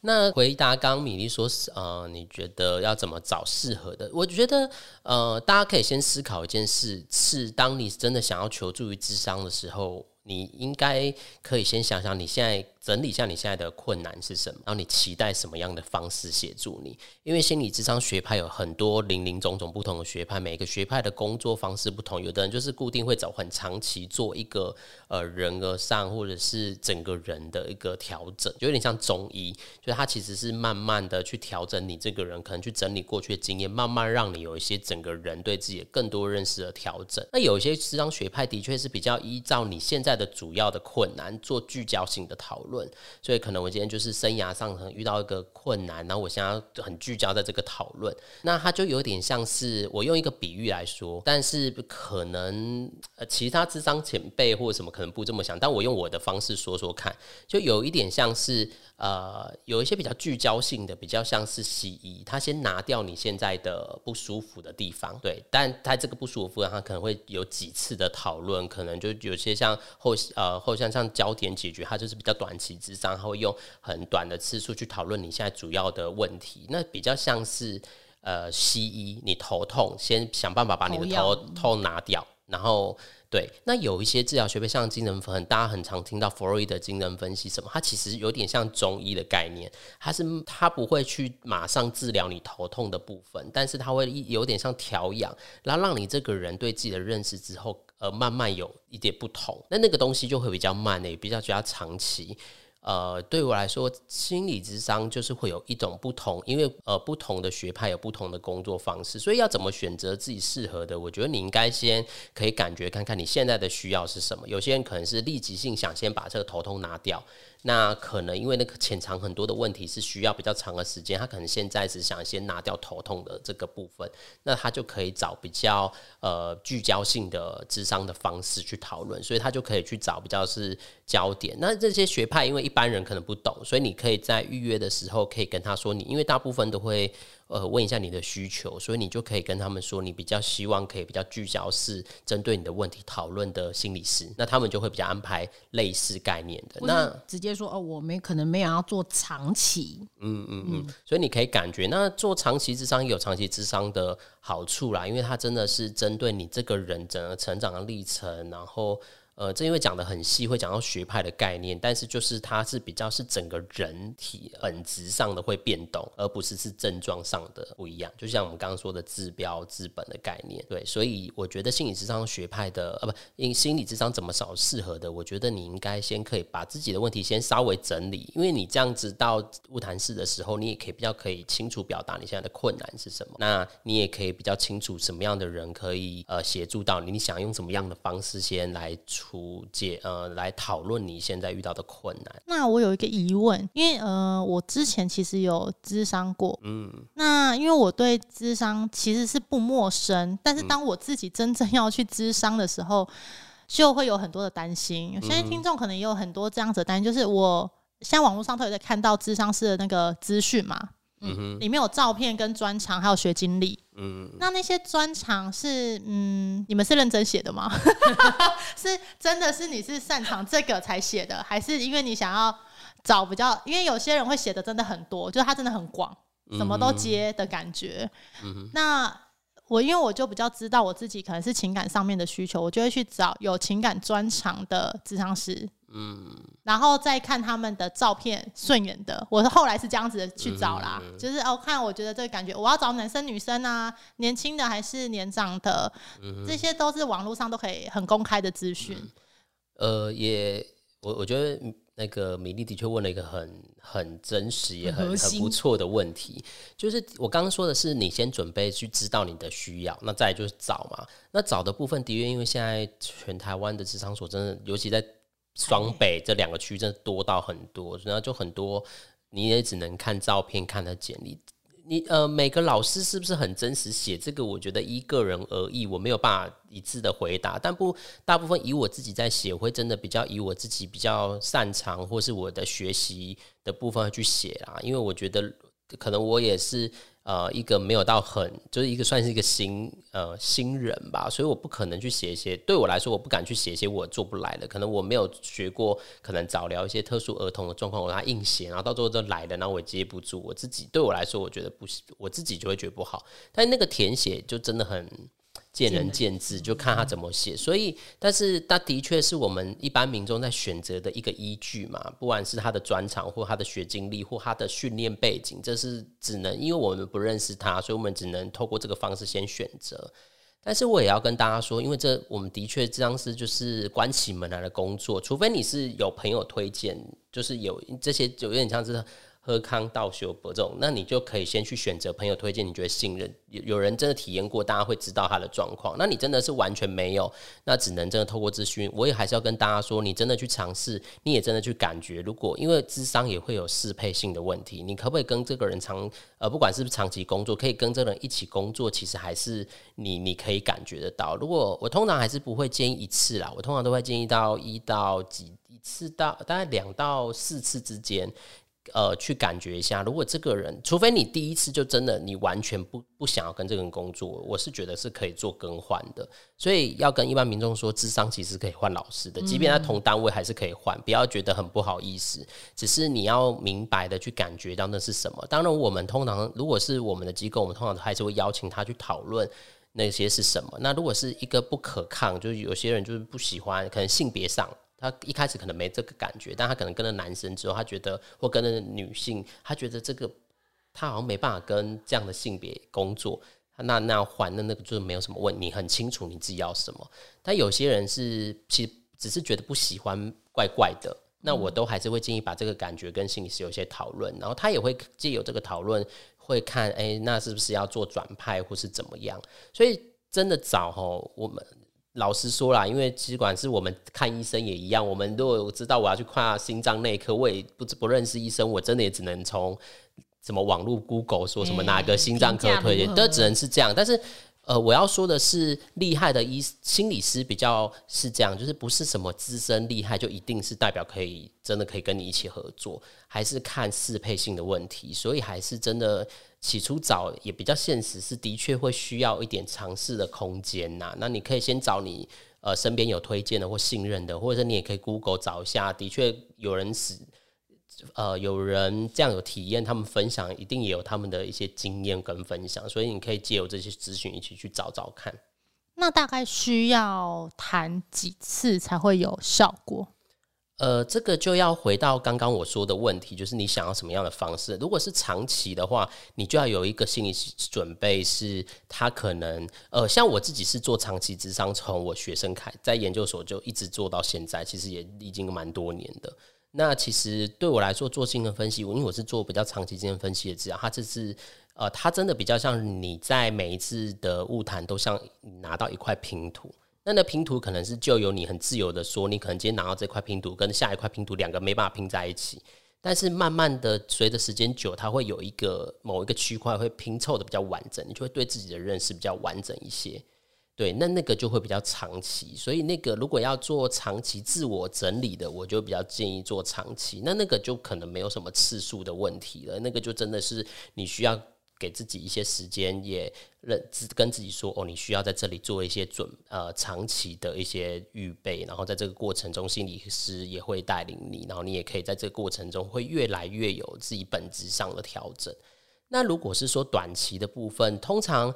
那回答刚刚米粒说，呃，你觉得要怎么找适合的？我觉得，呃，大家可以先思考一件事：是当你真的想要求助于智商的时候，你应该可以先想想你现在。整理一下你现在的困难是什么，然后你期待什么样的方式协助你？因为心理智商学派有很多零零总总不同的学派，每一个学派的工作方式不同。有的人就是固定会找很长期做一个呃人格上或者是整个人的一个调整，就有点像中医，就他其实是慢慢的去调整你这个人，可能去整理过去的经验，慢慢让你有一些整个人对自己的更多认识的调整。那有一些智商学派的确是比较依照你现在的主要的困难做聚焦性的讨论。所以可能我今天就是生涯上可能遇到一个困难，然后我现在很聚焦在这个讨论，那它就有点像是我用一个比喻来说，但是可能其他智商前辈或者什么可能不这么想，但我用我的方式说说看，就有一点像是。呃，有一些比较聚焦性的，比较像是西医，他先拿掉你现在的不舒服的地方，对，但他这个不舒服，他可能会有几次的讨论，可能就有些像后呃后像像焦点解决，他就是比较短期之上，他会用很短的次数去讨论你现在主要的问题，那比较像是呃西医，你头痛，先想办法把你的头痛拿掉，然后。对，那有一些治疗学派，像精神分，大家很常听到弗洛伊德精神分析什么，它其实有点像中医的概念，它是它不会去马上治疗你头痛的部分，但是它会有点像调养，然后让你这个人对自己的认识之后，呃，慢慢有一点不同，那那个东西就会比较慢的，也比较比较长期。呃，对我来说，心理智商就是会有一种不同，因为呃，不同的学派有不同的工作方式，所以要怎么选择自己适合的？我觉得你应该先可以感觉看看你现在的需要是什么。有些人可能是立即性想先把这个头痛拿掉。那可能因为那个潜藏很多的问题是需要比较长的时间，他可能现在只想先拿掉头痛的这个部分，那他就可以找比较呃聚焦性的智商的方式去讨论，所以他就可以去找比较是焦点。那这些学派因为一般人可能不懂，所以你可以在预约的时候可以跟他说，你因为大部分都会。呃，问一下你的需求，所以你就可以跟他们说，你比较希望可以比较聚焦是针对你的问题讨论的心理师，那他们就会比较安排类似概念的。那直接说哦，我没可能没有要做长期。嗯嗯嗯，所以你可以感觉，那做长期智商有长期智商的好处啦，因为它真的是针对你这个人整个成长的历程，然后。呃，这因为讲的很细，会讲到学派的概念，但是就是它是比较是整个人体本质上的会变动，而不是是症状上的不一样。就像我们刚刚说的治标治本的概念，对，所以我觉得心理智商学派的，呃，不，因心理智商怎么找适合的？我觉得你应该先可以把自己的问题先稍微整理，因为你这样子到物谈室的时候，你也可以比较可以清楚表达你现在的困难是什么，那你也可以比较清楚什么样的人可以呃协助到你，你想用什么样的方式先来处。出解呃，来讨论你现在遇到的困难。那我有一个疑问，因为呃，我之前其实有咨商过，嗯，那因为我对咨商其实是不陌生，但是当我自己真正要去咨商的时候，就会有很多的担心。有些听众可能也有很多这样子的担心，就是我现在网络上都有在看到咨商师的那个资讯嘛。嗯哼里面有照片跟专长，还有学经历。嗯，那那些专长是嗯，你们是认真写的吗？是真的是你是擅长这个才写的，还是因为你想要找比较？因为有些人会写的真的很多，就是他真的很广，什么都接的感觉。嗯那我因为我就比较知道我自己可能是情感上面的需求，我就会去找有情感专长的智商师。嗯，然后再看他们的照片顺眼的，我是后来是这样子去找啦，就是哦看，我觉得这个感觉，我要找男生女生啊，年轻的还是年长的，这些都是网络上都可以很公开的资讯。呃，也我我觉得那个米粒的确问了一个很很真实也很很不错的问题，就是我刚刚说的是你先准备去知道你的需要，那再就是找嘛，那找的部分的确因为现在全台湾的职场所真的，尤其在双北这两个区真的多到很多，然后就很多你也只能看照片看的简历。你呃，每个老师是不是很真实写这个？我觉得依个人而异，我没有办法一致的回答。但不大部分以我自己在写，会真的比较以我自己比较擅长或是我的学习的部分去写啊。因为我觉得可能我也是。呃一个没有到很就是一个算是一个新呃新人吧，所以我不可能去写一些对我来说我不敢去写一些我做不来的，可能我没有学过，可能早聊一些特殊儿童的状况，我让他硬写，然后到最后都来了，然后我接不住，我自己对我来说我觉得不行我自己就会觉得不好，但那个填写就真的很。见仁见智，就看他怎么写。所以，但是他的确是我们一般民众在选择的一个依据嘛。不管是他的专长，或他的学经历，或他的训练背景，这是只能因为我们不认识他，所以我们只能透过这个方式先选择。但是我也要跟大家说，因为这我们的确这样是就是关起门来的工作，除非你是有朋友推荐，就是有这些有点像是。喝康道修博这种，那你就可以先去选择朋友推荐，你觉得信任有有人真的体验过，大家会知道他的状况。那你真的是完全没有，那只能真的透过咨询。我也还是要跟大家说，你真的去尝试，你也真的去感觉。如果因为智商也会有适配性的问题，你可不可以跟这个人长呃，不管是不是长期工作，可以跟这个人一起工作，其实还是你你可以感觉得到。如果我通常还是不会建议一次啦，我通常都会建议到一到几一次到大概两到四次之间。呃，去感觉一下，如果这个人，除非你第一次就真的你完全不不想要跟这个人工作，我是觉得是可以做更换的。所以要跟一般民众说，智商其实可以换老师的，即便他同单位还是可以换，不要觉得很不好意思。只是你要明白的去感觉到那是什么。当然，我们通常如果是我们的机构，我们通常还是会邀请他去讨论那些是什么。那如果是一个不可抗，就是有些人就是不喜欢，可能性别上。他一开始可能没这个感觉，但他可能跟了男生之后，他觉得或跟了女性，他觉得这个他好像没办法跟这样的性别工作，那那还的那个就是没有什么问题，很清楚你自己要什么。但有些人是其实只是觉得不喜欢怪怪的，那我都还是会建议把这个感觉跟心理师有些讨论，然后他也会借由这个讨论会看，哎，那是不是要做转派或是怎么样？所以真的早吼我们。老实说啦，因为尽管是我们看医生也一样，我们如果知道我要去看心脏内科，我也不不认识医生，我真的也只能从什么网络 Google 说什么哪个心脏科推荐，都只能是这样。但是。呃，我要说的是，厉害的医心理师比较是这样，就是不是什么资深厉害就一定是代表可以真的可以跟你一起合作，还是看适配性的问题。所以还是真的起初找也比较现实，是的确会需要一点尝试的空间呐。那你可以先找你呃身边有推荐的或信任的，或者你也可以 Google 找一下，的确有人使。呃，有人这样有体验，他们分享一定也有他们的一些经验跟分享，所以你可以借由这些咨询一起去找找看。那大概需要谈几次才会有效果？呃，这个就要回到刚刚我说的问题，就是你想要什么样的方式？如果是长期的话，你就要有一个心理准备，是他可能呃，像我自己是做长期智商，从我学生开在研究所就一直做到现在，其实也已经蛮多年的。那其实对我来说做精神分析，因为我是做比较长期精神分析的治疗，它这是呃，它真的比较像你在每一次的物谈都像拿到一块拼图，那那拼图可能是就由你很自由的说，你可能今天拿到这块拼图跟下一块拼图两个没办法拼在一起，但是慢慢的随着时间久，它会有一个某一个区块会拼凑的比较完整，你就会对自己的认识比较完整一些。对，那那个就会比较长期，所以那个如果要做长期自我整理的，我就比较建议做长期。那那个就可能没有什么次数的问题了，那个就真的是你需要给自己一些时间，也认跟自己说哦，你需要在这里做一些准呃长期的一些预备，然后在这个过程中，心理师也会带领你，然后你也可以在这个过程中会越来越有自己本质上的调整。那如果是说短期的部分，通常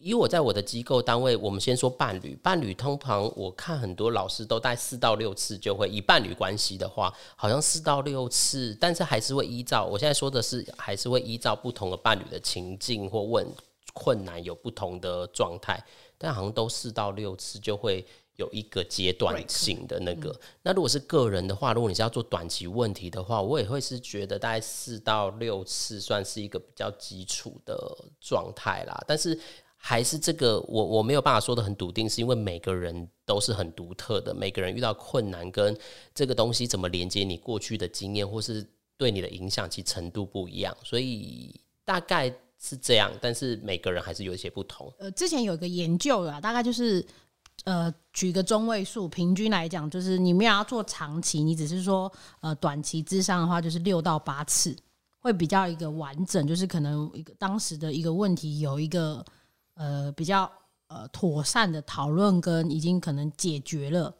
以我在我的机构单位，我们先说伴侣，伴侣通常我看很多老师都带四到六次就会以伴侣关系的话，好像四到六次，但是还是会依照我现在说的是，还是会依照不同的伴侣的情境或问困难有不同的状态，但好像都四到六次就会。有一个阶段性的那个，那如果是个人的话，如果你是要做短期问题的话，我也会是觉得大概四到六次算是一个比较基础的状态啦。但是还是这个，我我没有办法说的很笃定，是因为每个人都是很独特的，每个人遇到困难跟这个东西怎么连接你过去的经验，或是对你的影响其程度不一样，所以大概是这样。但是每个人还是有一些不同。呃，之前有一个研究啊，大概就是。呃，举个中位数，平均来讲，就是你没有要做长期，你只是说呃短期之上的话，就是六到八次会比较一个完整，就是可能一个当时的一个问题有一个呃比较呃妥善的讨论跟已经可能解决了。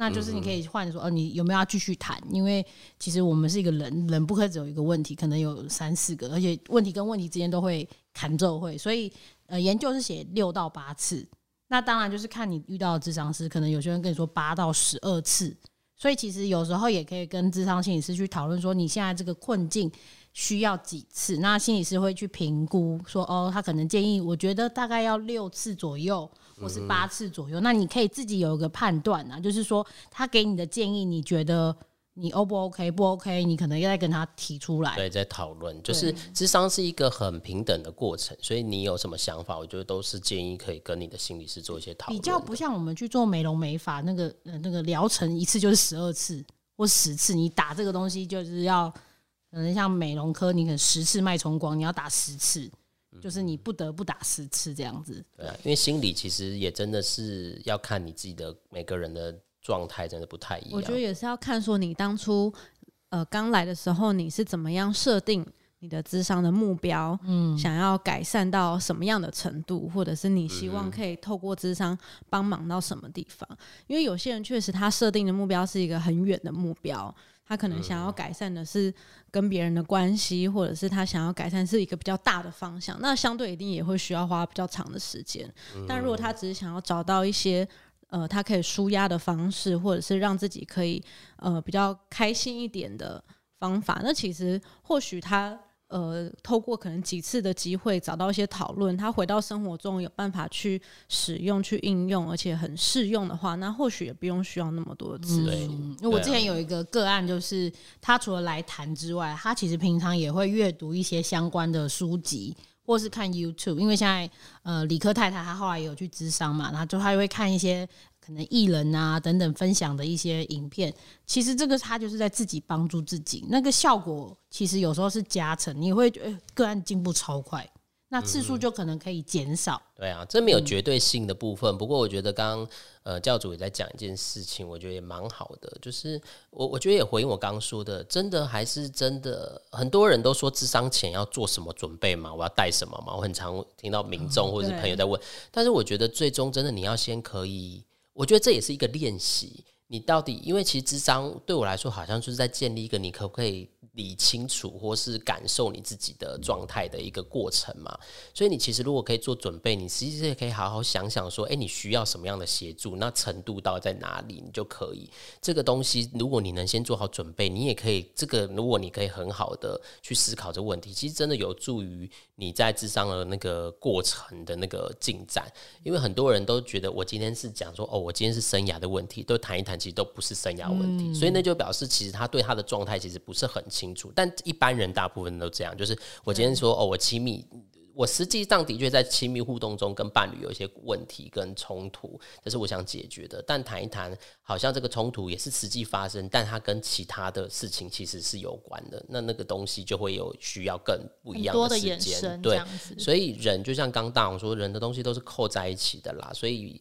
那就是你可以换说，哦，你有没有要继续谈？因为其实我们是一个人，人不可以只有一个问题，可能有三四个，而且问题跟问题之间都会砍奏会，所以呃，研究是写六到八次。那当然就是看你遇到的智商师，可能有些人跟你说八到十二次，所以其实有时候也可以跟智商心理师去讨论说，你现在这个困境需要几次？那心理师会去评估说，哦，他可能建议，我觉得大概要六次左右。或是八次左右，那你可以自己有一个判断啊，就是说他给你的建议，你觉得你 O 不 OK？不 OK，你可能要再跟他提出来。对，在讨论，就是智商是一个很平等的过程，所以你有什么想法，我觉得都是建议可以跟你的心理师做一些讨论。比较不像我们去做美容美发那个呃那个疗程，一次就是十二次或十次，你打这个东西就是要可能像美容科，你可能十次脉冲光，你要打十次。就是你不得不打十次这样子，对啊，因为心理其实也真的是要看你自己的每个人的状态，真的不太一样。我觉得也是要看说你当初呃刚来的时候你是怎么样设定你的智商的目标，嗯，想要改善到什么样的程度，或者是你希望可以透过智商帮忙到什么地方？因为有些人确实他设定的目标是一个很远的目标。他可能想要改善的是跟别人的关系，或者是他想要改善是一个比较大的方向，那相对一定也会需要花比较长的时间。但如果他只是想要找到一些呃，他可以舒压的方式，或者是让自己可以呃比较开心一点的方法，那其实或许他。呃，透过可能几次的机会找到一些讨论，他回到生活中有办法去使用、去应用，而且很适用的话，那或许也不用需要那么多次。因为我之前有一个个案，就是他除了来谈之外，他其实平常也会阅读一些相关的书籍，或是看 YouTube。因为现在呃，理科太太她后来有去智商嘛，然后就她会看一些。可能艺人啊等等分享的一些影片，其实这个她就是在自己帮助自己，那个效果其实有时候是加成，你会觉得个案进步超快，那次数就可能可以减少。对啊，这没有绝对性的部分。不过我觉得刚刚呃教主也在讲一件事情，我觉得也蛮好的，就是我我觉得也回应我刚刚说的，真的还是真的，很多人都说智商前要做什么准备嘛，我要带什么嘛，我很常听到民众或者是朋友在问，但是我觉得最终真的你要先可以。我觉得这也是一个练习。你到底，因为其实智商对我来说，好像就是在建立一个你可不可以。理清楚，或是感受你自己的状态的一个过程嘛。所以你其实如果可以做准备，你其实也可以好好想想说，哎，你需要什么样的协助？那程度到底在哪里？你就可以这个东西，如果你能先做好准备，你也可以这个，如果你可以很好的去思考这个问题，其实真的有助于你在智商的那个过程的那个进展。因为很多人都觉得我今天是讲说，哦，我今天是生涯的问题，都谈一谈，其实都不是生涯问题。所以那就表示，其实他对他的状态其实不是很清。清楚，但一般人大部分都这样。就是我今天说哦，我亲密，我实际上的确在亲密互动中跟伴侣有一些问题跟冲突，这是我想解决的。但谈一谈，好像这个冲突也是实际发生，但它跟其他的事情其实是有关的。那那个东西就会有需要更不一样的时间。对，所以人就像刚大王说，人的东西都是扣在一起的啦。所以。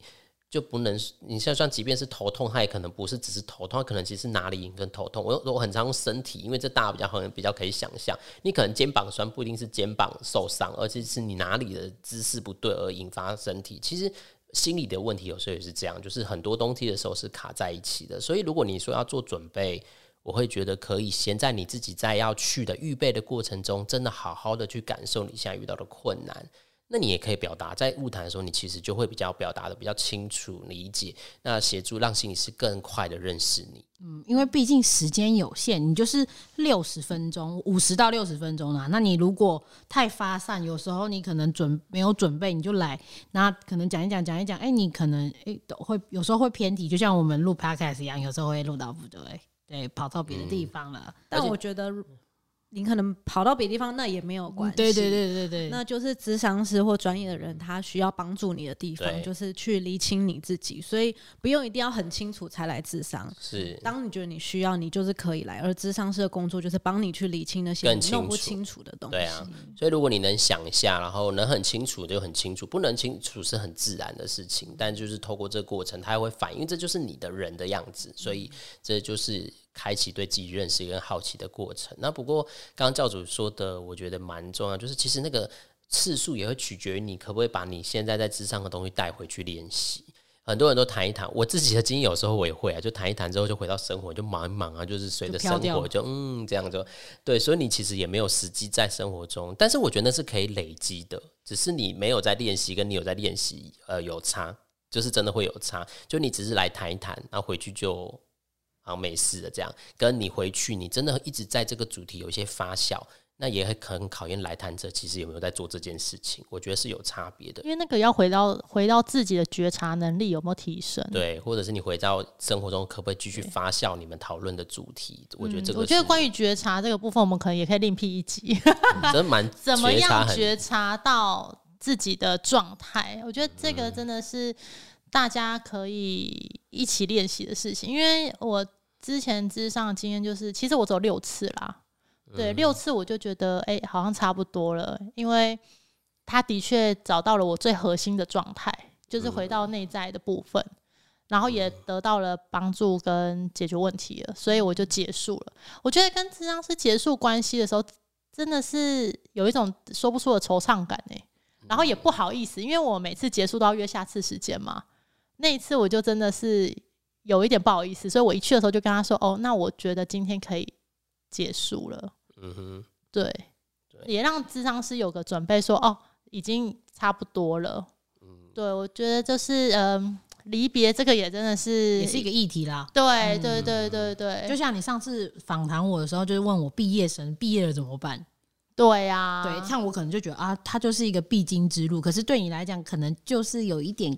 就不能，你像算，即便是头痛，它也可能不是只是头痛，它可能其实哪里跟头痛。我我很常用身体，因为这大家比较很比较可以想象。你可能肩膀酸，不一定是肩膀受伤，而且是你哪里的姿势不对而引发身体。其实心理的问题有时候也是这样，就是很多东西的时候是卡在一起的。所以如果你说要做准备，我会觉得可以先在你自己在要去的预备的过程中，真的好好的去感受你现在遇到的困难。那你也可以表达，在物谈的时候，你其实就会比较表达的比较清楚、理解，那协助让心理师更快的认识你。嗯，因为毕竟时间有限，你就是六十分钟，五十到六十分钟啦。那你如果太发散，有时候你可能准没有准备，你就来，那可能讲一讲，讲一讲，哎，你可能哎会有时候会偏题，就像我们录 podcast 一样，有时候会录到不对，对，跑到别的地方了。但我觉得。你可能跑到别的地方，那也没有关系。对对对对对，那就是咨商师或专业的人，他需要帮助你的地方，就是去理清你自己。所以不用一定要很清楚才来咨商。是，当你觉得你需要，你就是可以来。而咨商师的工作就是帮你去理清那些弄不清楚的东西。对啊，所以如果你能想一下，然后能很清楚就很清楚，不能清楚是很自然的事情。但就是透过这个过程，它会反映，这就是你的人的样子。所以这就是。开启对自己认识跟好奇的过程。那不过刚刚教主说的，我觉得蛮重要，就是其实那个次数也会取决于你可不可以把你现在在智商的东西带回去练习。很多人都谈一谈，我自己的经验有时候我也会啊，就谈一谈之后就回到生活，就忙一忙啊，就是随着生活就嗯这样就对，所以你其实也没有实际在生活中，但是我觉得那是可以累积的，只是你没有在练习，跟你有在练习，呃，有差，就是真的会有差，就你只是来谈一谈，然后回去就好没事的这样，跟你回去你真的一直在这个主题有一些发酵。那也很很考验来谈者，其实有没有在做这件事情？我觉得是有差别的，因为那个要回到回到自己的觉察能力有没有提升？对，或者是你回到生活中，可不可以继续发酵你们讨论的主题？我觉得这个，我觉得关于觉察这个部分，我们可能也可以另辟一集，真蛮 怎么样觉察到自己的状态？我觉得这个真的是大家可以一起练习的事情。因为我之前之上的经验就是，其实我走六次啦。对，六次我就觉得，哎，好像差不多了，因为他的确找到了我最核心的状态，就是回到内在的部分，然后也得到了帮助跟解决问题了，所以我就结束了。我觉得跟智商师结束关系的时候，真的是有一种说不出的惆怅感哎，然后也。不好意思，因为我每次结束都要约下次时间嘛，那一次我就真的是有一点不好意思，所以我一去的时候就跟他说，哦，那我觉得今天可以结束了。嗯哼，对，也让智商师有个准备，说哦，已经差不多了。嗯，对，我觉得就是嗯，离别这个也真的是也是一个议题啦。对，对，对，对，对。就像你上次访谈我的时候，就是问我毕业生毕业了怎么办？对呀，对，像我可能就觉得啊，它就是一个必经之路。可是对你来讲，可能就是有一点。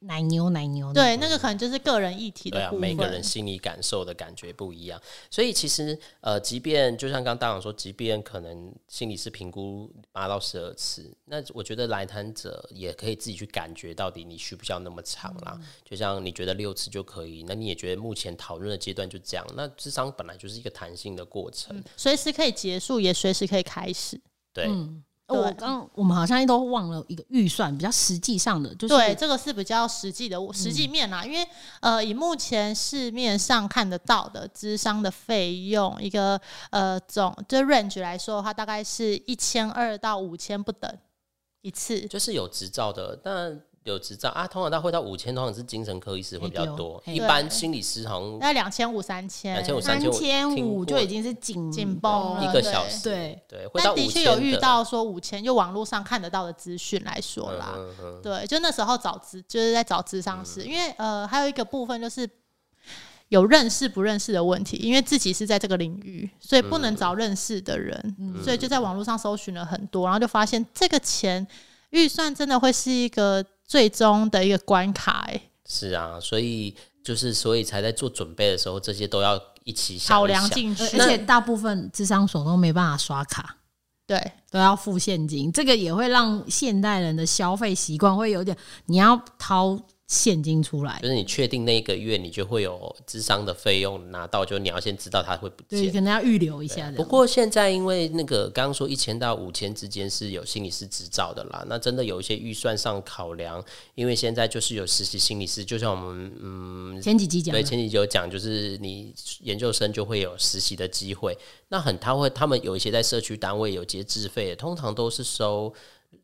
奶牛，奶牛，对，那个可能就是个人议题的对啊。每个人心理感受的感觉不一样，所以其实呃，即便就像刚大王说，即便可能心理师评估八到十二次，那我觉得来谈者也可以自己去感觉到底你需不需要那么长啦。就像你觉得六次就可以，那你也觉得目前讨论的阶段就这样。那智商本来就是一个弹性的过程，随时可以结束，也随时可以开始。对。我刚我们好像都忘了一个预算，比较实际上的，就是对这个是比较实际的实际面啦。因为呃，以目前市面上看得到的智商的费用，一个呃总就 range 来说的话，大概是一千二到五千不等一次，就是有执照的，但。有执照啊，通常他会到五千，通常是精神科医师会比较多，一般心理师好像那两千五、三千、两千五、三千五就已经是紧紧绷一个小时，对对。但的确有遇到说五千，就网络上看得到的资讯来说啦，对，就那时候找资就是在找智商师，因为呃还有一个部分就是有认识不认识的问题，因为自己是在这个领域，所以不能找认识的人，所以就在网络上搜寻了很多，然后就发现这个钱预算真的会是一个。最终的一个关卡，哎，是啊，所以就是所以才在做准备的时候，这些都要一起考量进去，而且大部分智商所都没办法刷卡，对，都要付现金，这个也会让现代人的消费习惯会有点，你要掏。现金出来，就是你确定那一个月你就会有智商的费用拿到，就你要先知道它会不见，可能要预留一下。不过现在因为那个刚刚说一千到五千之间是有心理师执照的啦，那真的有一些预算上考量，因为现在就是有实习心理师，就像我们嗯前几集讲，对前几集有讲，就是你研究生就会有实习的机会，那很他会他们有一些在社区单位有节自费，通常都是收。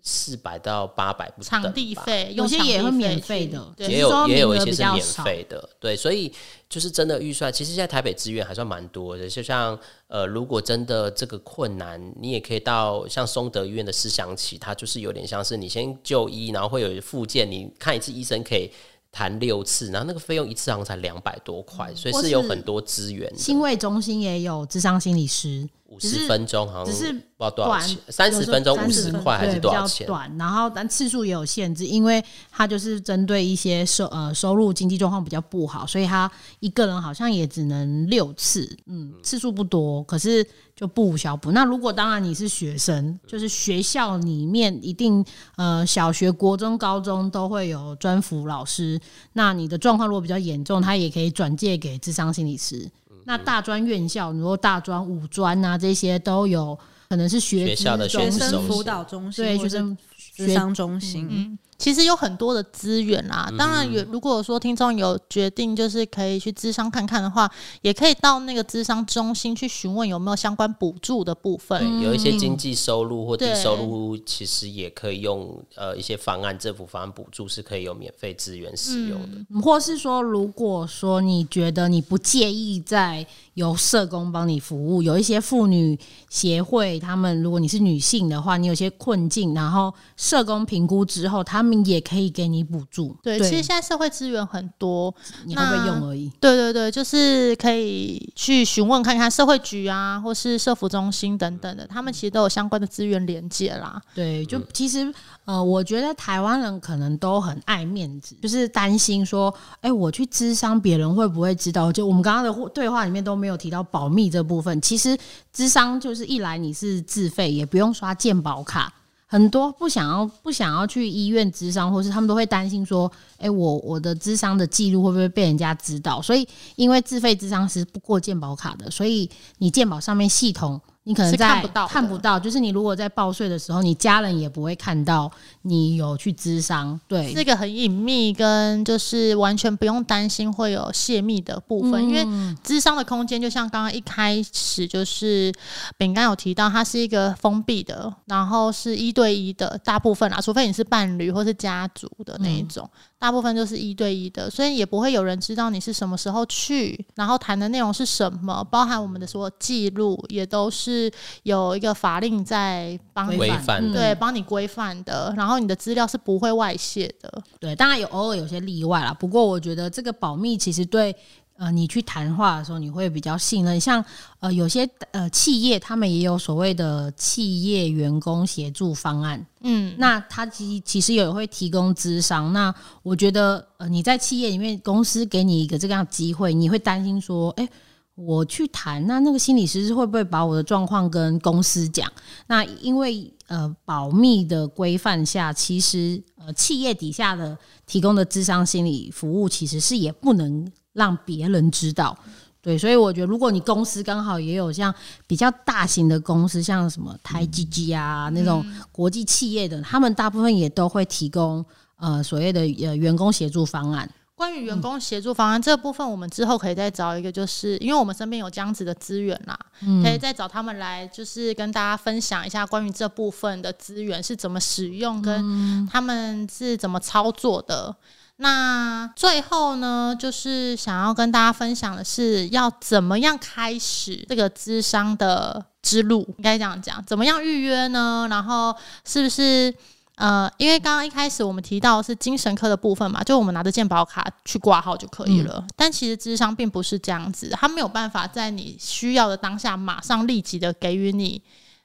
四百到八百不场地费，有些也会免费的，也有也有一些是免费的，对，所以就是真的预算，其实现在台北资源还算蛮多的，就像呃，如果真的这个困难，你也可以到像松德医院的思想起，它就是有点像是你先就医，然后会有附件，你看一次医生可以。谈六次，然后那个费用一次好像才两百多块，所以是有很多资源。新卫中心也有智商心理师，五十分钟好像只是不知道多少钱，三十分钟五十块还是多少钱？短，然后但次数也有限制，因为他就是针对一些收呃收入经济状况比较不好，所以他一个人好像也只能六次，嗯，次数不多，可是。就不无小补。那如果当然你是学生，就是学校里面一定呃小学、国中、高中都会有专辅老师。那你的状况如果比较严重，他也可以转介给智商心理师。那大专院校，如果大专、五专啊这些都有可能是学校的学生辅导中心，对学生学商中心。其实有很多的资源啊，当然有。如果说听众有决定，就是可以去咨商看看的话，也可以到那个咨商中心去询问有没有相关补助的部分。有一些经济收入或低收入，其实也可以用呃一些方案，政府方案补助是可以有免费资源使用的。或是说，如果说你觉得你不介意在由社工帮你服务，有一些妇女协会，他们如果你是女性的话，你有些困境，然后社工评估之后，他们也可以给你补助。对，其实现在社会资源很多，你会不会用而已。对对对，就是可以去询问看看社会局啊，或是社服中心等等的，他们其实都有相关的资源连接啦。对，就其实呃，我觉得台湾人可能都很爱面子，就是担心说，哎，我去咨商，别人会不会知道？就我们刚刚的对话里面都没有提到保密这部分。其实咨商就是一来你是自费，也不用刷健保卡。很多不想要不想要去医院咨商，或是他们都会担心说，哎，我我的咨商的记录会不会被人家知道？所以，因为自费咨商是不过健保卡的，所以你健保上面系统。你可能看不到，看不到，就是你如果在报税的时候，你家人也不会看到你有去咨商，对，这个很隐秘，跟就是完全不用担心会有泄密的部分，因为咨商的空间就像刚刚一开始就是饼干有提到，它是一个封闭的，然后是一对一的，大部分啊，除非你是伴侣或是家族的那一种。大部分就是一对一的，所以也不会有人知道你是什么时候去，然后谈的内容是什么，包含我们的所有记录，也都是有一个法令在帮规范，对，帮你规范的。然后你的资料是不会外泄的，对，当然有偶尔有些例外啦。不过我觉得这个保密其实对。呃，你去谈话的时候，你会比较信任。像呃，有些呃企业，他们也有所谓的企业员工协助方案。嗯，那他其其实也会提供资商。那我觉得，呃，你在企业里面，公司给你一个这样机会，你会担心说，哎，我去谈，那那个心理师会不会把我的状况跟公司讲？那因为呃，保密的规范下，其实呃，企业底下的提供的智商心理服务，其实是也不能。让别人知道，对，所以我觉得，如果你公司刚好也有像比较大型的公司，像什么台积机啊那种国际企业的，他们大部分也都会提供呃所谓的呃员工协助方案。关于员工协助方案这部分，我们之后可以再找一个，就是因为我们身边有这样子的资源啦，可以再找他们来，就是跟大家分享一下关于这部分的资源是怎么使用，跟他们是怎么操作的。那最后呢，就是想要跟大家分享的是，要怎么样开始这个智商的之路？应该这样讲，怎么样预约呢？然后是不是呃，因为刚刚一开始我们提到是精神科的部分嘛，就我们拿着健保卡去挂号就可以了。但其实智商并不是这样子，他没有办法在你需要的当下马上立即的给予你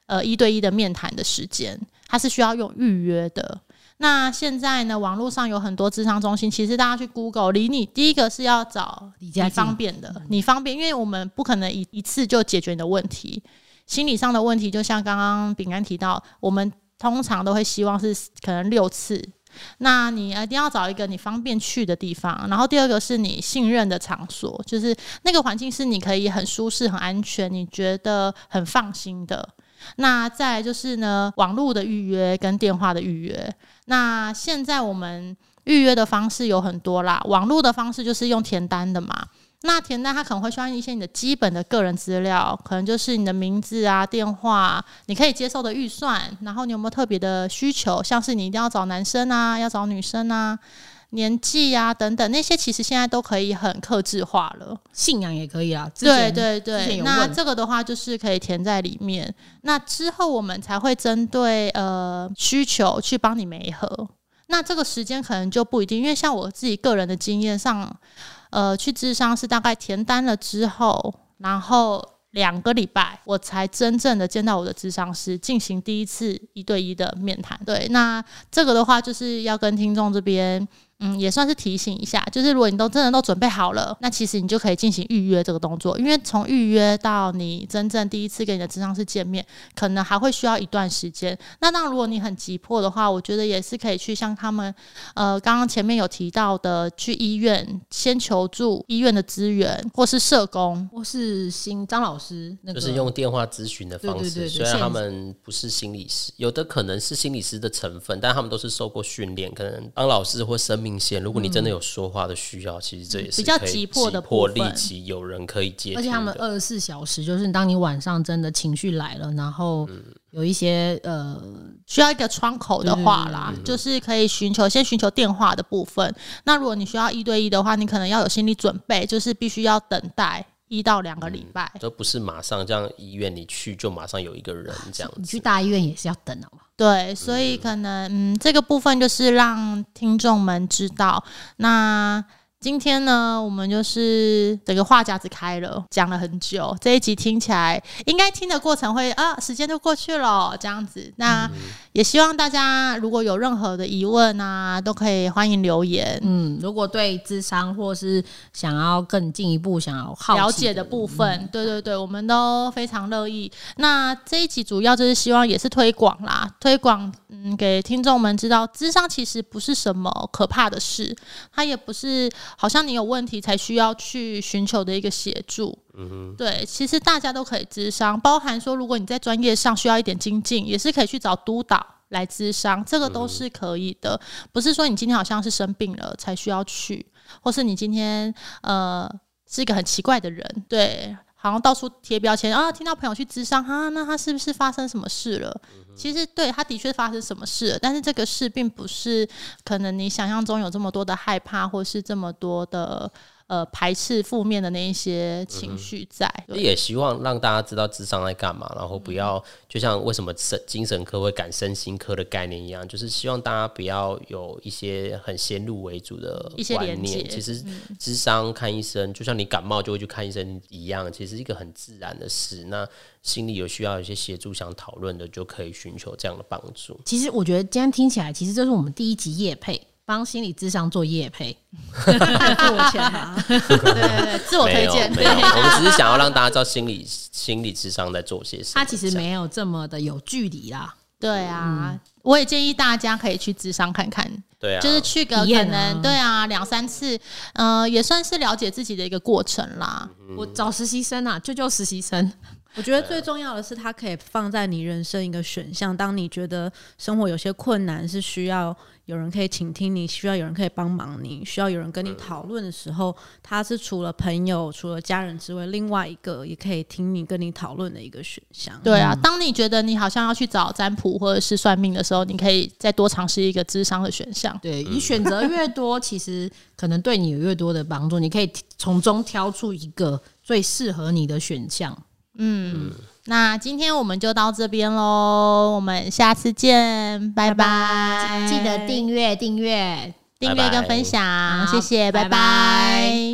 呃一对一的面谈的时间，它是需要用预约的。那现在呢？网络上有很多智商中心，其实大家去 Google，离你第一个是要找你家方便的，你方便，因为我们不可能一一次就解决你的问题，心理上的问题，就像刚刚饼干提到，我们通常都会希望是可能六次。那你一定要找一个你方便去的地方，然后第二个是你信任的场所，就是那个环境是你可以很舒适、很安全，你觉得很放心的。那再就是呢，网络的预约跟电话的预约。那现在我们预约的方式有很多啦，网络的方式就是用填单的嘛。那填单它可能会需要一些你的基本的个人资料，可能就是你的名字啊、电话，你可以接受的预算，然后你有没有特别的需求，像是你一定要找男生啊，要找女生啊。年纪啊，等等那些，其实现在都可以很克制化了。信仰也可以啊。对对对，那这个的话就是可以填在里面。那之后我们才会针对呃需求去帮你媒合。那这个时间可能就不一定，因为像我自己个人的经验上，呃，去智商是大概填单了之后，然后两个礼拜我才真正的见到我的智商师，进行第一次一对一的面谈。对，那这个的话就是要跟听众这边。嗯，也算是提醒一下，就是如果你都真的都准备好了，那其实你就可以进行预约这个动作，因为从预约到你真正第一次跟你的智商师见面，可能还会需要一段时间。那当然，如果你很急迫的话，我觉得也是可以去像他们，呃，刚刚前面有提到的，去医院先求助医院的资源，或是社工，或是新张老师，那就是用电话咨询的方式。对对对对虽然他们不是心理师，有的可能是心理师的成分，但他们都是受过训练，可能当老师或生命线。如果你真的有说话的需要，其实这也是比较急迫的急迫部分立即有人可以接。而且他们二十四小时，就是当你晚上真的情绪来了，然后有一些呃，需要一个窗口的话啦，就是可以寻求先寻求电话的部分。那如果你需要一对一的话，你可能要有心理准备，就是必须要等待一到两个礼拜。都不是马上这样医院你去就马上有一个人这样子你去。大医院也是要等的嘛？对，所以可能嗯，这个部分就是让听众们知道。那今天呢，我们就是整个话匣子开了，讲了很久。这一集听起来应该听的过程会啊，时间就过去了这样子。那也希望大家如果有任何的疑问啊，都可以欢迎留言。嗯，如果对智商或是想要更进一步想要好了解的部分，对对对，我们都非常乐意。那这一集主要就是希望也是推广啦，推广嗯给听众们知道，智商其实不是什么可怕的事，它也不是好像你有问题才需要去寻求的一个协助。嗯对，其实大家都可以咨商，包含说如果你在专业上需要一点精进，也是可以去找督导。来咨商，这个都是可以的，不是说你今天好像是生病了才需要去，或是你今天呃是一个很奇怪的人，对，好像到处贴标签啊，听到朋友去咨商哈、那他是不是发生什么事了？其实对他的确发生什么事了，但是这个事并不是可能你想象中有这么多的害怕，或是这么多的呃排斥负面的那一些情绪在。对也希望让大家知道智商在干嘛，然后不要就像为什么神精神科会赶身心科的概念一样，就是希望大家不要有一些很先入为主的一些观念。其实智商看医生，就像你感冒就会去看医生一样，其实是一个很自然的事。那心里有需要有一些协助想讨论的，就可以寻求这样的帮助。其实我觉得今天听起来，其实这是我们第一集夜配，帮心理智商做业配。付我钱嘛，对对对，自我推荐，没有，我们只是想要让大家知道心理心理智商在做些什么。它其实没有这么的有距离啦。对啊，我也建议大家可以去智商看看，对啊，就是去个可能对啊两三次，呃，也算是了解自己的一个过程啦。我找实习生啊，救救实习生。我觉得最重要的是，它可以放在你人生一个选项。当你觉得生活有些困难，是需要有人可以倾听你，需要有人可以帮忙你，需要有人跟你讨论的时候，它是除了朋友、除了家人之外，另外一个也可以听你、跟你讨论的一个选项。对啊，当你觉得你好像要去找占卜或者是算命的时候，你可以再多尝试一个智商的选项。对你选择越多，其实可能对你有越多的帮助。你可以从中挑出一个最适合你的选项。那今天我们就到这边喽，我们下次见，拜拜！记得订阅订阅。订阅跟分享，好谢谢，拜拜